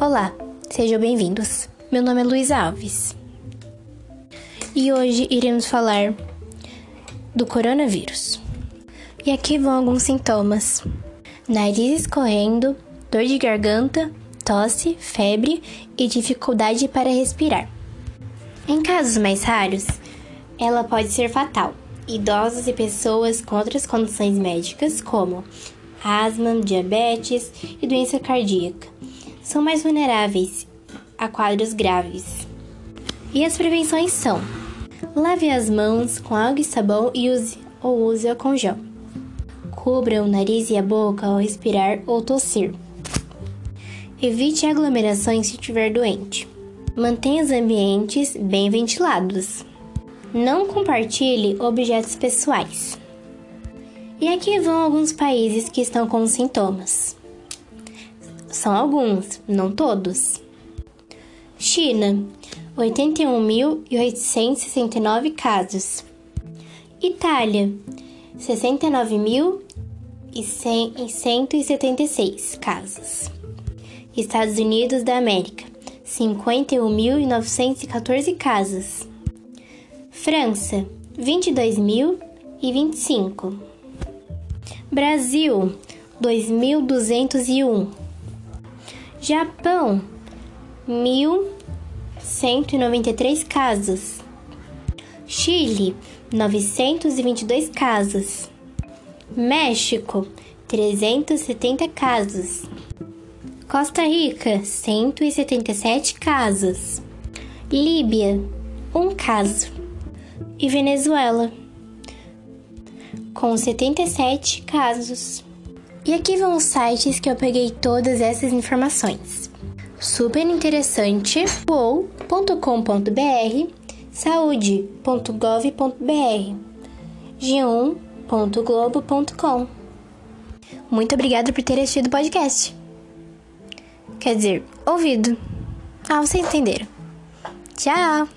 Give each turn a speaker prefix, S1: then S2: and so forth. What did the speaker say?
S1: Olá, sejam bem-vindos. Meu nome é Luísa Alves e hoje iremos falar do coronavírus. E aqui vão alguns sintomas: nariz escorrendo, dor de garganta, tosse, febre e dificuldade para respirar. Em casos mais raros, ela pode ser fatal. Idosos e pessoas com outras condições médicas, como asma, diabetes e doença cardíaca, são mais vulneráveis a quadros graves. E as prevenções são: lave as mãos com água e sabão e use ou use álcool gel. Cubra o nariz e a boca ao respirar ou tossir. Evite aglomerações se estiver doente. Mantenha os ambientes bem ventilados. Não compartilhe objetos pessoais. E aqui vão alguns países que estão com sintomas. São alguns, não todos. China, 81.869 casos. Itália, 69.176 casos. Estados Unidos da América, 51.914 casos. França, 22.025. Brasil, 2.201. Japão, 1.193 casos. Chile, 922 casos. México, 370 casos. Costa Rica, 177 casos. Líbia, um caso. E Venezuela, com 77 casos. E aqui vão os sites que eu peguei todas essas informações. Super interessante ou.com.br, saúde.gov.br, g1.globo.com. Muito obrigada por ter assistido o podcast. Quer dizer, ouvido. Ah, vocês entenderam. Tchau!